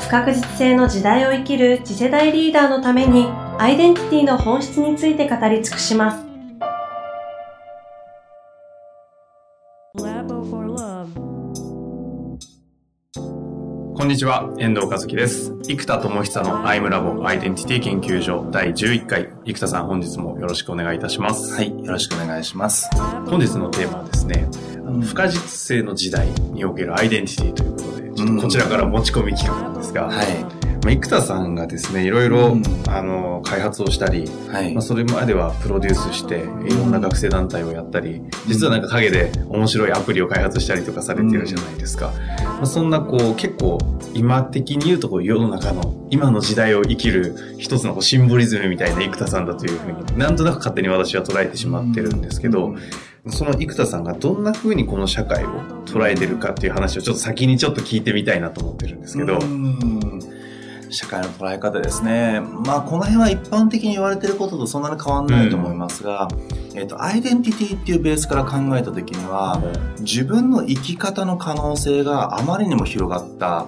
不確実性の時代を生きる次世代リーダーのためにアイデンティティの本質について語り尽くしますこんにちは、遠藤和樹です。生田智久のアイムラボアイデンティティ研究所第11回。生田さん、本日もよろしくお願いいたします。はい、よろしくお願いします。本日のテーマはですね、あの不確実性の時代におけるアイデンティティということで、ちょっとこちらから持ち込み企画なんですが、はい。まあ、生田さんがですね、いろいろ、うんあの、開発をしたり、はいまあ、。それまではプロデュースして、いろんな学生団体をやったり、実はなんか陰で面白いアプリを開発したりとかされてるじゃないですか。まあ、そんなこう、結構、今的に言うとこう世の中の、今の時代を生きる一つのこうシンボリズムみたいな生田さんだというふうに、なんとなく勝手に私は捉えてしまってるんですけど、その生田さんがどんな風にこの社会を捉えてるかっていう話をちょっと先にちょっと聞いてみたいなと思ってるんですけど、うん社会の捉え方ですね。まあ、この辺は一般的に言われてることとそんなに変わんないと思いますが、えっ、と、アイデンティティっていうベースから考えたときには、自分の生き方の可能性があまりにも広がった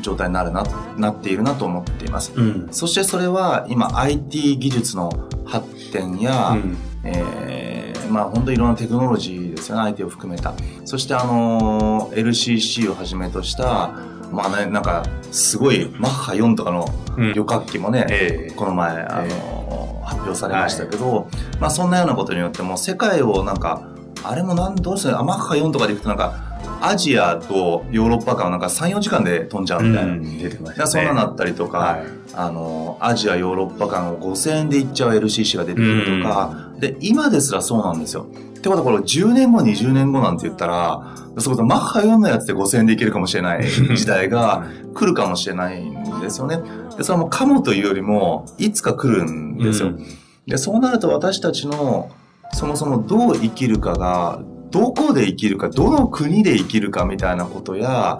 状態になるな、なっているなと思っています。うん。そしてそれは今 IT 技術の発展や、うんえーまあ本当いろんなテクノロジーですよね、IT を含めた。そしてあのー LCC をはじめとした、まあね、なんか、すごい、マッハ4とかのうん。旅客機もね、ええ。この前、あのー発表されましたけど、まあそんなようなことによっても、世界をなんか、あれもなん、どうして、あマッハ4とかで行くとなんか、アジアとヨーロッパ間をなんか3、4時間で飛んじゃうみたいな。うん出てましたね。いやそんなのあったりとか、はいあの、アジア、ヨーロッパ間を5000円で行っちゃう LCC が出てくるとか、で、今ですらそうなんですよ。ってことはこれ10年後、20年後なんて言ったら、そこそマッハ4のやつで5000円で行けるかもしれない 時代が来るかもしれないんですよね。で、それはもうかもというよりも、いつか来るんですよ。うんで、そうなると私たちの、そもそもどう生きるかが、どこで生きるか、どの国で生きるかみたいなことや、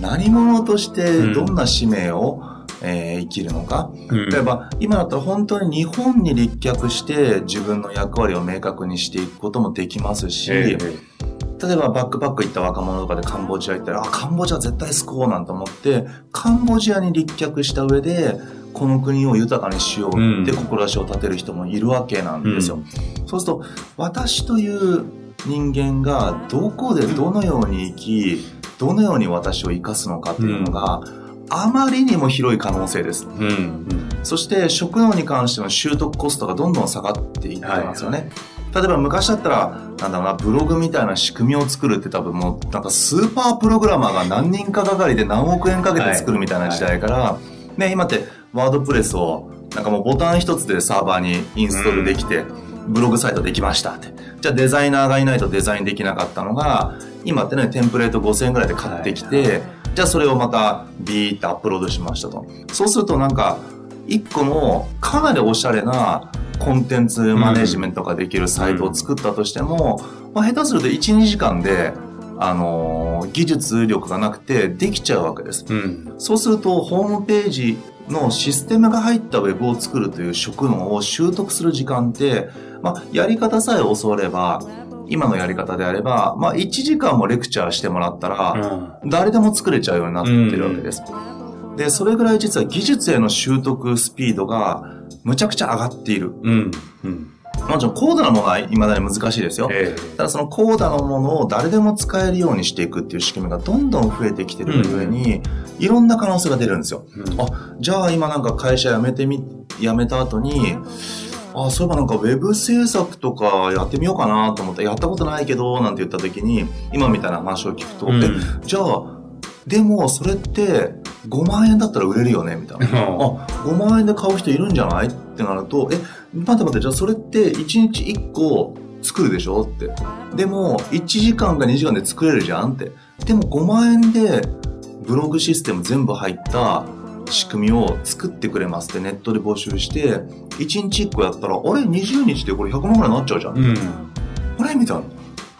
何者としてどんな使命を、えー生きるのか。うん。例えば、今だったら本当に日本に立脚して自分の役割を明確にしていくこともできますし、え例えばバックパック行った若者とかでカンボジア行ったら、あ、カンボジア絶対救おうなんて思って、カンボジアに立脚した上で、この国を豊かにしようって志を立てる人もいるわけなんですよ。そうすると、私という人間がどこでどのように生き、どのように私を生かすのかっていうのが、あまりにも広い可能性です。うんうんそして職能に関しての習得コストがどんどん下がっていってますよね。例えば昔だったら、なんだろうな、ブログみたいな仕組みを作るって多分もう、なんかスーパープログラマーが何人かがかりで何億円かけて作るみたいな時代から、ね、今ってワードプレスを、なんかもうボタン一つでサーバーにインストールできて、ブログサイトできましたって。じゃあデザイナーがいないとデザインできなかったのが、今ってね、テンプレート5000円ぐらいで買ってきて、じゃあそれをまたビーってアップロードしましたと。そうするとなんか、一個のかなりおしゃれなコンテンツマネジメントができるサイトを作ったとしても、まあ、下手すると1、2時間で、あのー技術力がなくてできちゃうわけです。うんそうすると、ホームページのシステムが入ったウェブを作るという職能を習得する時間って、まあ、やり方さえ教われば、今のやり方であれば、まあ、1時間もレクチャーしてもらったら、誰でも作れちゃうようになってるわけです。で、それぐらい実は技術への習得スピードがむちゃくちゃ上がっている。うんうんもちろん高度なものは未だに難しいですよ。えただその高度なものを誰でも使えるようにしていくっていう仕組みがどんどん増えてきてる上に、いろんな可能性が出るんですよ。えうんあ、じゃあ今なんか会社辞めてみ、辞めた後に、あ、そういえばなんかウェブ制作とかやってみようかなと思って、やったことないけど、なんて言った時に、今みたいな話を聞くと、うんえ、じゃあ、でもそれって5万円だったら売れるよねみたいな。あ、5万円で買う人いるんじゃない？ってなると、え、待って待って、じゃあそれって1日1個作るでしょ？って。でも、1時間か2時間で作れるじゃん？って。でも5万円でブログシステム全部入った仕組みを作ってくれますってネットで募集して、1日1個やったら、あれ ?20 日でこれ100万ぐらいになっちゃうじゃん。うん。あれ？みたいな。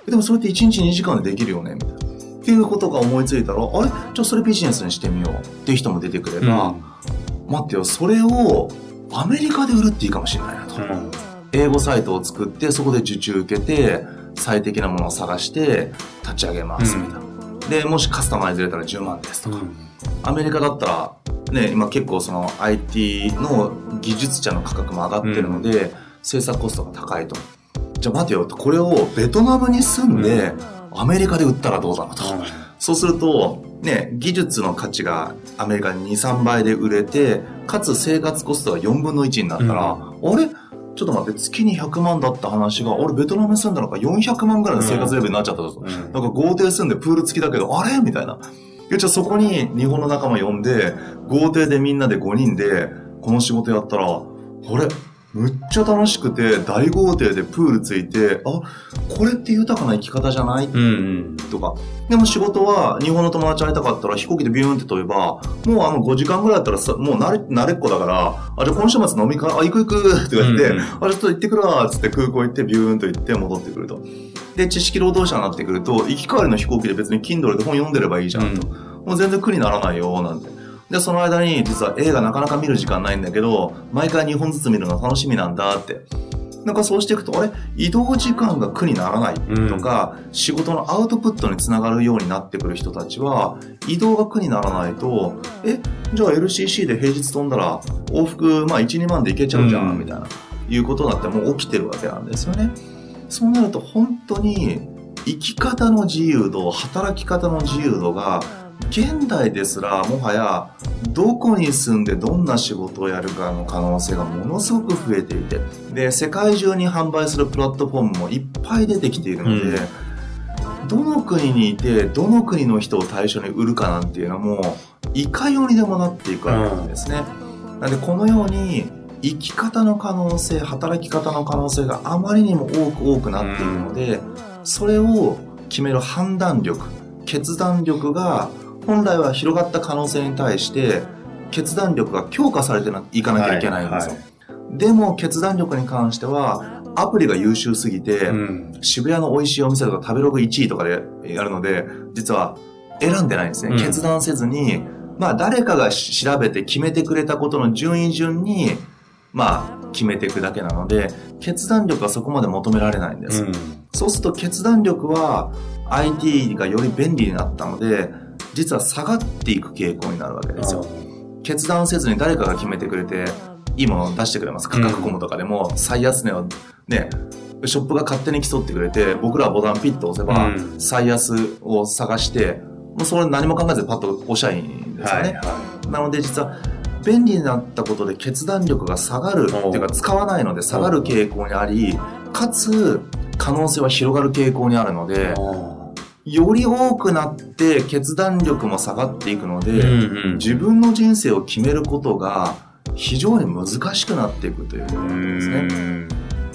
えでもそれって1日2時間でできるよね？みたいな。っていうことが思いついたら、あれ？じゃあそれビジネスにしてみようっていう人も出てくれば、待ってよ、それをアメリカで売るっていいかもしれないなと。うん。英語サイトを作って、そこで受注受けて、最適なものを探して、立ち上げます、みたいな。で、もしカスタマイズ入れたら10万ですとか。アメリカだったら、ね、今結構その IT の技術者の価格も上がってるので、制作コストが高いと。じゃあ待てよ、これをベトナムに住んで、アメリカで売ったらどうだろうと。そうすると、ね、技術の価値がアメリカに2、3倍で売れて、かつ生活コストが4分の1になったら、あれ？ちょっと待って、月に100万だった話が、俺ベトナムに住んだのか400万ぐらいの生活レベルになっちゃったぞ。うん。なんか豪邸住んでプール付きだけど、あれ？みたいな。いや、じゃあそこに日本の仲間呼んで、豪邸でみんなで5人で、この仕事やったら、あれ？むっちゃ楽しくて、大豪邸でプールついて、あ、これって豊かな生き方じゃない？うんうん。とか。でも仕事は日本の友達会いたかったら飛行機でビューンって飛べば、もうあの5時間ぐらいだったらさ、もう慣れ、慣れっこだから、あ、じゃあ今週末飲み会、あ、行く行くって言って、うんうんあ、ちょっと行ってくるわっつって空港行ってビューンと行って戻ってくると。で、知識労働者になってくると、行き帰りの飛行機で別に Kindle で本読んでればいいじゃんと。もう全然苦にならないよ、なんて。で、その間に実は映画なかなか見る時間ないんだけど、毎回2本ずつ見るの楽しみなんだって。なんかそうしていくと、あれ？移動時間が苦にならないとか、仕事のアウトプットにつながるようになってくる人たちは、移動が苦にならないと、え、じゃあ LCC で平日飛んだら往復、まあ1、2万で行けちゃうじゃん、うん。みたいな、いうことになってもう起きてるわけなんですよね。そうなると本当に生き方の自由度、働き方の自由度が、現代ですらもはやどこに住んでどんな仕事をやるかの可能性がものすごく増えていてで世界中に販売するプラットフォームもいっぱい出てきているので、どの国にいてどの国の人を対象に売るかなんていうのもいかようにでもなっていくわけなんですね。なのでこのように生き方の可能性働き方の可能性があまりにも多く多くなっているので、それを決める判断力決断力が本来は広がった可能性に対して決断力が強化されていかなきゃいけないんですよ、はいでも決断力に関してはアプリが優秀すぎて、うん。渋谷の美味しいお店とか食べログ1位とかでやるので実は選んでないんですね、うん。決断せずにまあ誰かがし調べて決めてくれたことの順位順にまあ決めていくだけなので決断力はそこまで求められないんです、うん。そうすると決断力は IT がより便利になったので、実は下がっていく傾向になるわけですよ。決断せずに誰かが決めてくれて、いいものを出してくれます。価格コムとかでも最安値をね、ショップが勝手に競ってくれて、僕らはボタンピッと押せばうん最安を探して、もうそれ何も考えずパッと押しゃいいんですよね。はいはなので実は便利になったことで決断力が下がるっていうか使わないので下がる傾向にありかつ可能性は広がる傾向にあるのでい。より多くなって決断力も下がっていくので、うんうん。自分の人生を決めることが非常に難しくなっていくということなんですね。うん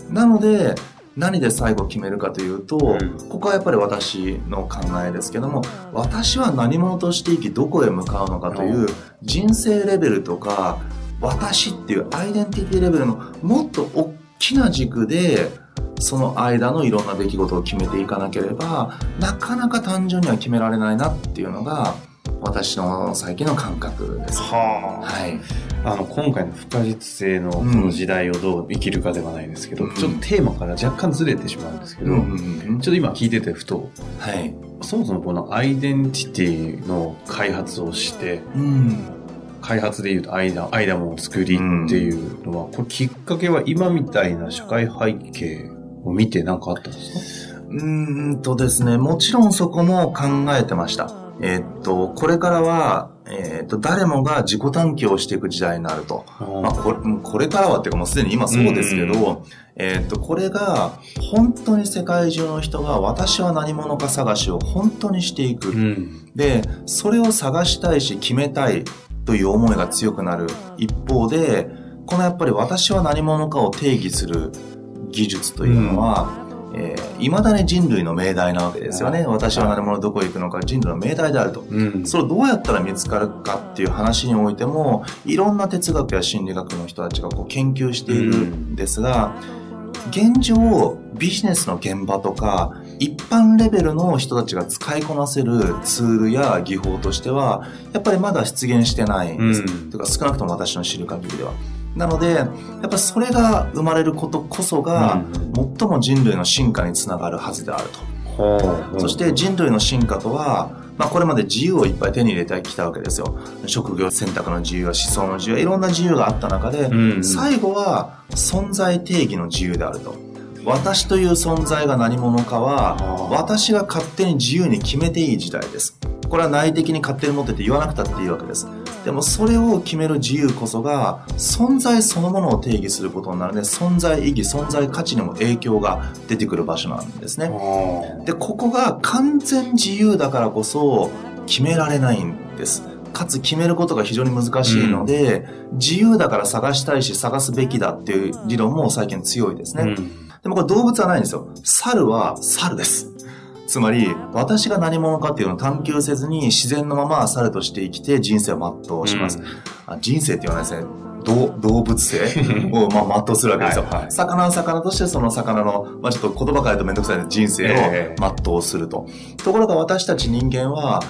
なので何で最後決めるかというと、うんここはやっぱり私の考えですけども私は何者として生きどこへ向かうのかという人生レベルとか私っていうアイデンティティレベルのもっと大きな軸でその間のいろんな出来事を決めていかなければなかなか単純には決められないなっていうのが私の最近の感覚です。ははい。あ。あの、今回の不可実性のこの時代をどう生きるかではないですけど、うんちょっとテーマから若干ずれてしまうんですけど、うんちょっと今聞いててふと、はい。そもそもこのアイデンティティの開発をして、うん。開発でいうとアイダ、アイダムを作りっていうのは、これきっかけは今みたいな社会背景を見て何かあったんですか？うーんとですね、もちろんそこも考えてました。えーっと、これからは、えーっと、誰もが自己探求をしていく時代になると。まあ、これこれからはっていうかもうすでに今そうですけど、えーっと、これが本当に世界中の人が私は何者か探しを本当にしていく。うん。で、それを探したいし決めたいという思いが強くなる一方で、このやっぱり私は何者かを定義する技術というのは、えー、未だに人類の命題なわけですよね。私は何者どこへ行くのか人類の命題であると。うん。それをどうやったら見つかるかっていう話においても、いろんな哲学や心理学の人たちがこう研究しているんですが、現状、ビジネスの現場とか、一般レベルの人たちが使いこなせるツールや技法としては、やっぱりまだ出現してないんです。うんというか少なくとも私の知る限りでは。なので、やっぱそれが生まれることこそが、最も人類の進化につながるはずであると。そして人類の進化とは、まあこれまで自由をいっぱい手に入れてきたわけですよ。職業選択の自由や思想の自由やいろんな自由があった中で、うん最後は存在定義の自由であると。私という存在が何者かは私が勝手に自由に決めていい時代です。これは内的に勝手に持ってて言わなくたっていいわけです。でもそれを決める自由こそが存在そのものを定義することになる。ので存在意義存在価値にも影響が出てくる場所なんですね。でここが完全自由だからこそ決められないんです。かつ決めることが非常に難しいので、自由だから探したいし探すべきだっていう理論も最近強いですね、うん。でもこれ動物はないんですよ。猿は猿ですつまり私が何者かっていうのを探求せずに自然のまま猿として生きて人生を全うします、あ人生って言わないですね動動物性をまあ全うするわけですよ。はいはい魚は魚としてその魚の、まあちょっと言葉変えるとめんどくさいので人生えを全うすると。ところが私たち人間は、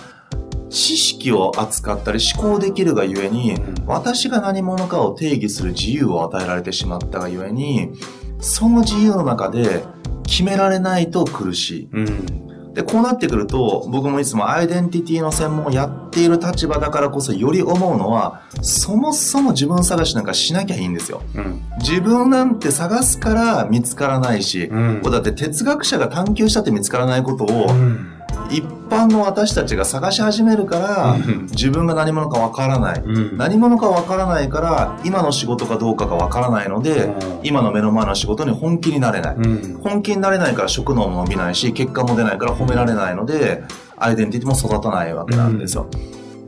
知識を扱ったり思考できるがゆえに、うん私が何者かを定義する自由を与えられてしまったがゆえに、その自由の中で決められないと苦しい。うん。で、こうなってくると、僕もいつもアイデンティティの専門をやっている立場だからこそより思うのは、そもそも自分探しなんかしなきゃいいんですよ。うん。自分なんて探すから見つからないし、うんだって哲学者が探求したって見つからないことを、うん一般の私たちが探し始めるから、うん自分が何者かわからない。うん何者かわからないから、今の仕事かどうかがわからないので、うん今の目の前の仕事に本気になれない。うん。本気になれないから職能も伸びないし、結果も出ないから褒められないので、アイデンティティも育たないわけなんですよ。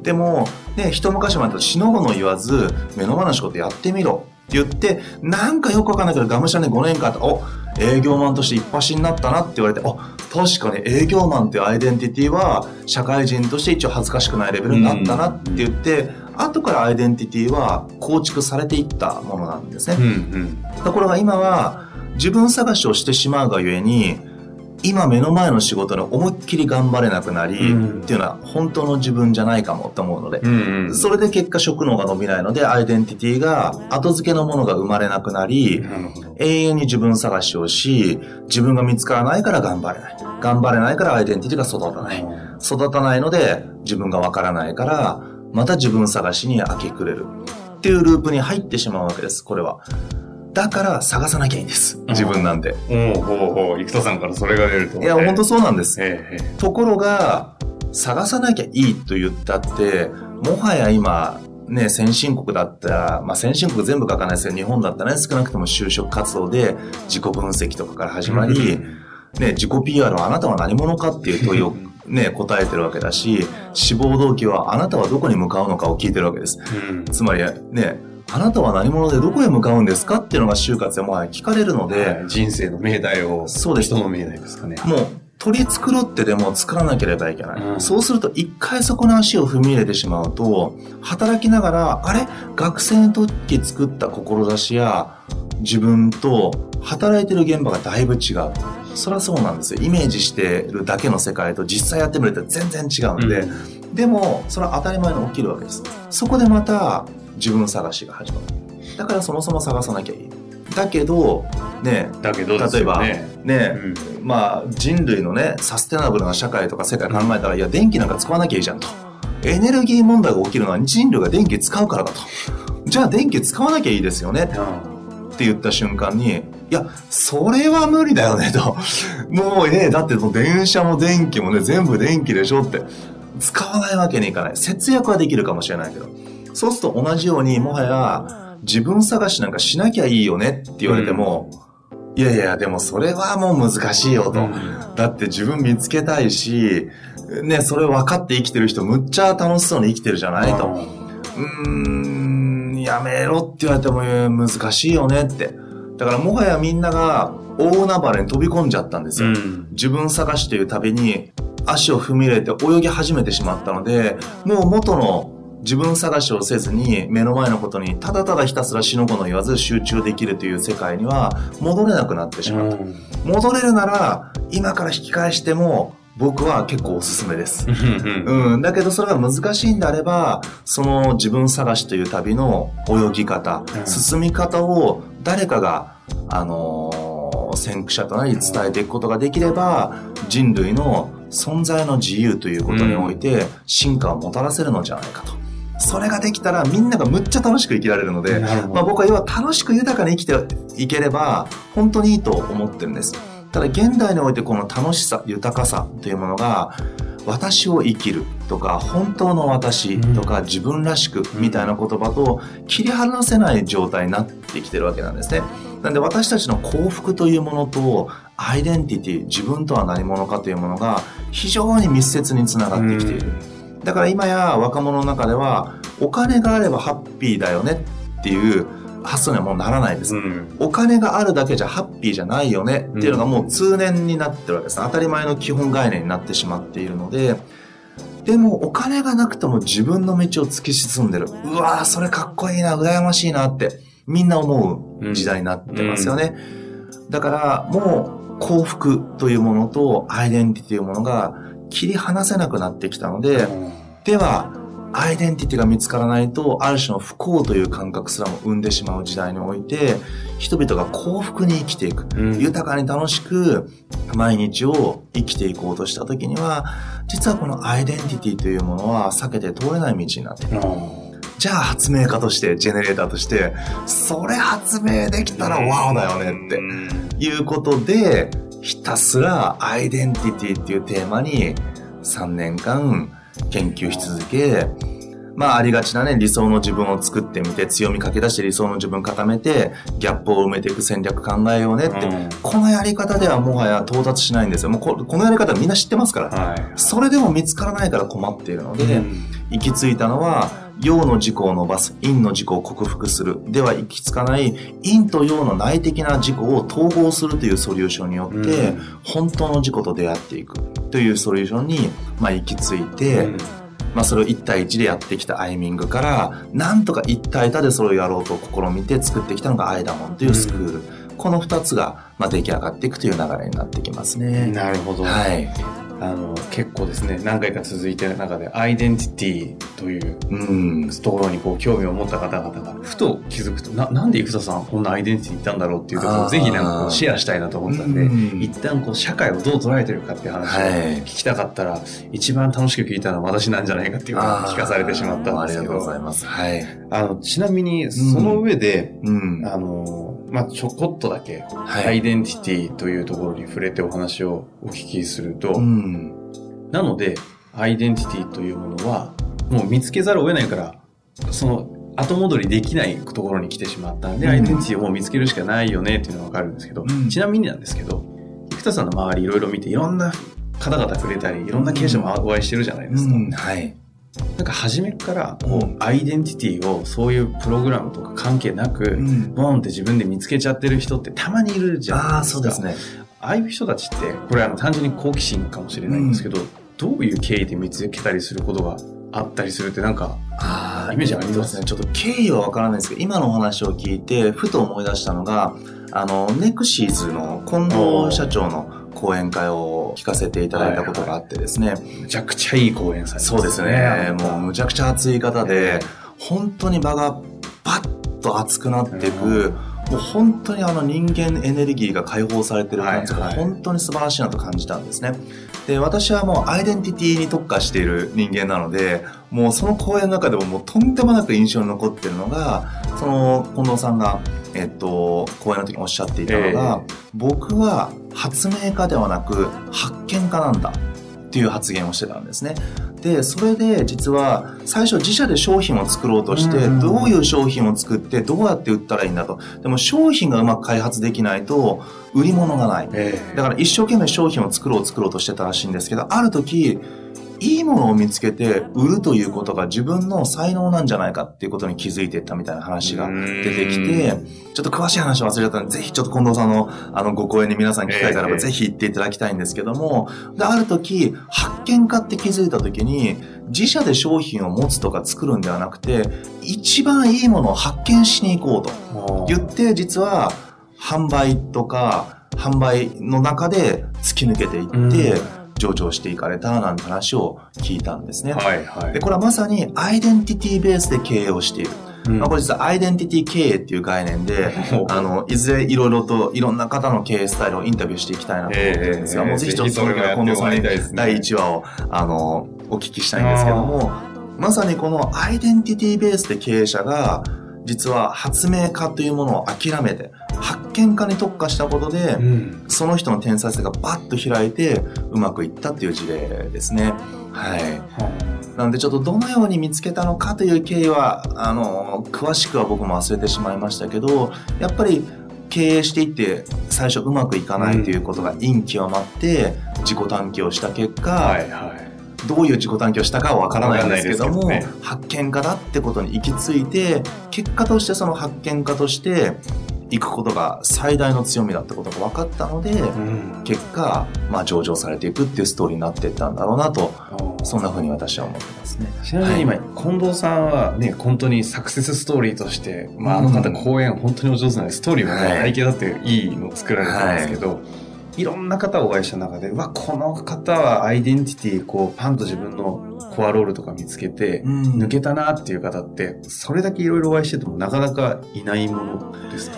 でも、ね、一昔前だと死の子の言わず、目の前の仕事やってみろ言って、なんかよくわかんないけど、がむしゃらに5年間お、営業マンとして一発になったなって言われて、あ、確かに営業マンっていうアイデンティティは、社会人として一応恥ずかしくないレベルになったなって言って、後からアイデンティティは構築されていったものなんですね。うん。うん。ところが今は自分探しをしてしまうがゆえに今目の前の仕事に思いっきり頑張れなくなり、うんっていうのは本当の自分じゃないかもって思うので、うん。うん。それで結果職能が伸びないのでアイデンティティが後付けのものが生まれなくなり、なるほど。永遠に自分探しをし自分が見つからないから頑張れない頑張れないからアイデンティティが育たない育たないので自分がわからないからまた自分探しに明け暮れるっていうループに入ってしまうわけですこれはだから探さなきゃいいんです自分なんでおうほうほう、生田さんからそれが出ると。いや本当そうなんですところが探さなきゃいいと言ったってもはや今ね、先進国だったら、まあ、先進国全部書かないですけど、日本だったらね、少なくとも就職活動で自己分析とかから始まり、ね、自己 PR はあなたは何者かっていう問いを ね、答えてるわけだし、志望動機はあなたはどこに向かうのかを聞いてるわけです。え。うん。つまりね、あなたは何者でどこへ向かうんですかっていうのが就活でも聞かれるので、はい人生の命題を、そうです人の命題ですかね。もう取り繕ってでも作らなければいけない。うんそうすると一回そこの足を踏み入れてしまうと、働きながら、あれ？学生の時作った志や自分と働いてる現場がだいぶ違う。そりゃそうなんですよ。イメージしてるだけの世界と実際やってみると全然違うんで、でも、それは当たり前に起きるわけです。そこでまた自分探しが始まる。だからそもそも探さなきゃいい。だけど、ね、だけどです例えば、よね。ね、うんまあ人類のね、サステナブルな社会とか世界考えたら、いや、電気なんか使わなきゃいいじゃんと。エネルギー問題が起きるのは人類が電気使うからだと。じゃあ電気使わなきゃいいですよねって言った瞬間に、いや、それは無理だよねと。もうね、だって電車も電気もね、全部電気でしょって。使わないわけにいかない。節約はできるかもしれないけど。そうすると同じように、もはや自分探しなんかしなきゃいいよねって言われても、いやいや、でもそれはもう難しいよと。だって自分見つけたいし、ね、それ分かって生きてる人むっちゃ楽しそうに生きてるじゃないと。うーん、やめろって言われてもえー難しいよねって。だからもはやみんなが大海原に飛び込んじゃったんですよ。うん自分探しという旅に足を踏み入れて泳ぎ始めてしまったので、もう元の自分探しをせずに目の前のことにただただひたすら死の子の言わず集中できるという世界には戻れなくなってしまった。戻れるなら今から引き返しても僕は結構おすすめです。うんうん、だけどそれが難しいんであれば、その自分探しという旅の泳ぎ方、うん進み方を誰かが、あのー先駆者となり伝えていくことができれば、人類の存在の自由ということにおいて進化をもたらせるのじゃないかと。それができたらみんながむっちゃ楽しく生きられるので、まあ、僕は要は楽しく豊かに生きていければ本当にいいと思ってるんです。ただ現代においてこの楽しさ、豊かさというものが私を生きるとか本当の私とか自分らしくみたいな言葉と切り離せない状態になってきてるわけなんですね。なんで私たちの幸福というものとアイデンティティ、自分とは何者かというものが非常に密接につながってきている。だから今や若者の中ではお金があればハッピーだよねっていう発想にはもうならないです。うんお金があるだけじゃハッピーじゃないよねっていうのがもう通年になってるわけです。当たり前の基本概念になってしまっているので、でもお金がなくても自分の道を突き進んでる。うわーそれかっこいいな、羨ましいなってみんな思う時代になってますよね。だからもう幸福というものとアイデンティティというものが切り離せなくなってきたので、では、アイデンティティが見つからないと、ある種の不幸という感覚すらも生んでしまう時代において、人々が幸福に生きていく、うん豊かに楽しく毎日を生きていこうとした時には、実はこのアイデンティティというものは避けて通れない道になっている。じゃあ発明家として、ジェネレーターとして、それ発明できたらワオだよねって。いうことで、ひたすらアイデンティティっていうテーマに3年間研究し続け、まあありがちなね、理想の自分を作ってみて、強みかけ出して理想の自分固めて、ギャップを埋めていく戦略考えようねって、うんこのやり方ではもはや到達しないんですよ。もうここのやり方みんな知ってますから。はいそれでも見つからないから困っているので、うん行き着いたのは、陽の自己を伸ばす、陰の自己を克服する。では行き着かない、陰と陽の内的な自己を統合するというソリューションによって、うん本当の自己と出会っていくというソリューションに、まあ、行き着いて、うんまあ、それを1対1でやってきたアイミングから、なんとか1対多でそれをやろうと試みて作ってきたのがアイダモンというスクール。この2つが、まあ、出来上がっていくという流れになってきますね。なるほど。はい。あの、結構ですね、何回か続いてる中で、アイデンティティといううん。ところにこう興味を持った方々が、ふと気づくと、な、なんで生田さんこんなアイデンティティいったんだろうっていうところをぜひなんかこうシェアしたいなと思ったんで、うん一旦こう社会をどう捉えてるかっていう話をはい聞きたかったら、一番楽しく聞いたのは私なんじゃないかっていうのを聞かされてしまったんですけあーありがとうございど、ます。はい。あの、ちなみにその上で、うん。あの、まあ、ちょこっとだけ、はいアイデンティティというところに触れてお話をお聞きすると、うん。なので、アイデンティティというものは、もう見つけざるを得ないから、その、後戻りできないところに来てしまったんで、うんアイデンティティをもう見つけるしかないよねっていうのはわかるんですけど、うんちなみになんですけど、生田さんの周りいろいろ見て、いろんな方々触れたり、いろんな経営者もお会いしてるじゃないですか。うんはい。なんか初めから、こう、うんアイデンティティをそういうプログラムとか関係なく、ん。ボンって自分で見つけちゃってる人ってたまにいるじゃああ、ないですか。そうですね。ああいう人たちって、これあの単純に好奇心かもしれないんですけど、どういう経緯で見つけたりすることがあったりするってなんか、あイメージありますね。ちょっと経緯はわからないんですけど、今のお話を聞いて、ふと思い出したのが、あの、ネクシーズの近藤社長の講演会を聞かせていただいたことがあってですね。むちゃくちゃいい講演されてそうですね。もうむちゃくちゃ熱い方で、本当に場がパッと熱くなっていく、もう本当にあの人間エネルギーが解放されてる感じがはいはい本当に素晴らしいなと感じたんですね。で、私はもうアイデンティティに特化している人間なので、もうその講演の中でももうとんでもなく印象に残ってるのが、その近藤さんが、えっと、講演の時におっしゃっていたのが、僕は発明家ではなく発見家なんだっていう発言をしてたんですね。で、それで実は最初自社で商品を作ろうとして、うんどういう商品を作ってどうやって売ったらいいんだと。でも商品がうまく開発できないと売り物がない。ええだから一生懸命商品を作ろう作ろうとしてたらしいんですけど、ある時、いいものを見つけて売るということが自分の才能なんじゃないかっていうことに気づいていったみたいな話が出てきて、ちょっと詳しい話忘れちゃったので、ぜひちょっと近藤さんのあのご講演に皆さん機会があればぜひ行っていただきたいんですけども、で、ある時、発見家って気づいた時に、自社で商品を持つとか作るんではなくて、一番いいものを発見しに行こうと。言って、実は販売とか、販売の中で突き抜けていって、上場していかれたなんて話を聞いたんですね。はいはい。で、これはまさにアイデンティティベースで経営をしている。うん、まあ、これ実はアイデンティティ経営っていう概念で、あの、いずれいろいろといろんな方の経営スタイルをインタビューしていきたいなと思ってるんですが、もうぜひちょっとそれから近藤さんに第1話を、あの、お聞きしたいんですけども、まさにこのアイデンティティベースで経営者が、実は発明家というものを諦めて、発見家に特化したことで、うん、その人の天才性がバッと開いてうまくいったっていう事例ですね。はい。なのでちょっとどのように見つけたのかという経緯は、あの、詳しくは僕も忘れてしまいましたけど、やっぱり経営していって最初うまくいかないということが陰極まって自己探求をした結果、はいはいどういう自己探求をしたかはわからないんですけども、ね、発見家だってことに行き着いて結果としてその発見家として行くことが最大の強みだってことが分かったので、うん、結果、まあ、上場されていくっていうストーリーになっていったんだろうなと、そんなふうに私は思ってますね。ちなみに今、はい、近藤さんはね、本当にサクセスストーリーとして、まあ、あの方講演本当にお上手なので、ストーリーもね、背景だっていいの作られたんですけど、はい。いろんな方をお会いした中で、うわ、この方はアイデンティティ、こう、パンと自分のコアロールとか見つけて、抜けたなっていう方って、それだけいろいろお会いしててもなかなかいないものですか？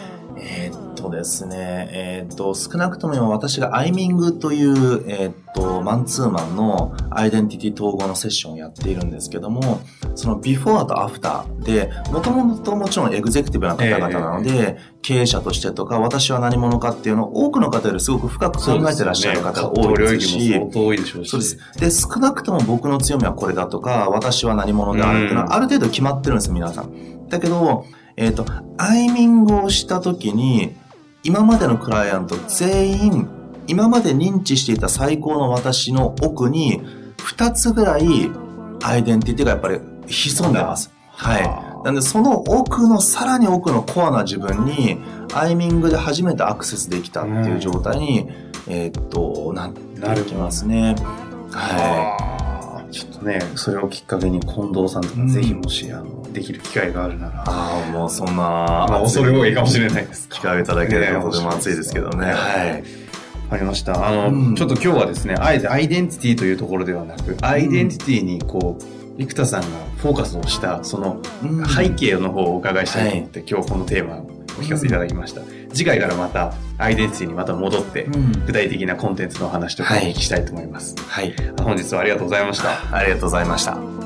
えー、っとですね、えー、っと、少なくとも今私がアイミングという、えー、っと、マンツーマンのアイデンティティ統合のセッションをやっているんですけども、そのビフォーとアフターで、もともともちろんエグゼクティブな方々なので、えー、経営者としてとか、私は何者かっていうのを多くの方よりすごく深く考えてらっしゃる方が多いですし、そうです。で、少なくとも僕の強みはこれだとか、私は何者であるっていうのはある程度決まってるんです、皆さん。だけど、えっ、ー、と、アイミングをしたときに、今までのクライアント全員、今まで認知していた最高の私の奥に、二つぐらいアイデンティティがやっぱり潜んでます。はい。なんで、その奥の、さらに奥のコアな自分に、アイミングで初めてアクセスできたっていう状態に、えー、っと、なってきますね。はい。ね、それをきっかけに近藤さんとかぜひもし、あの、できる機会があるなら。ああ、もうそんな、まあ、恐れ多いかもしれないです。機会をいただけるととても熱いですけどね。はい。ありました。あの、うん、ちょっと今日はですね、あえてアイデンティティというところではなく、アイデンティティにこう、生田さんがフォーカスをした、その背景の方をお伺いしたいと思って、うん、今日このテーマをお聞かせいただきました。うん次回からまたアイデンティティにまた戻って、具体的なコンテンツの話とかお聞きしたいと思います。はい。本日はありがとうございました。ありがとうございました。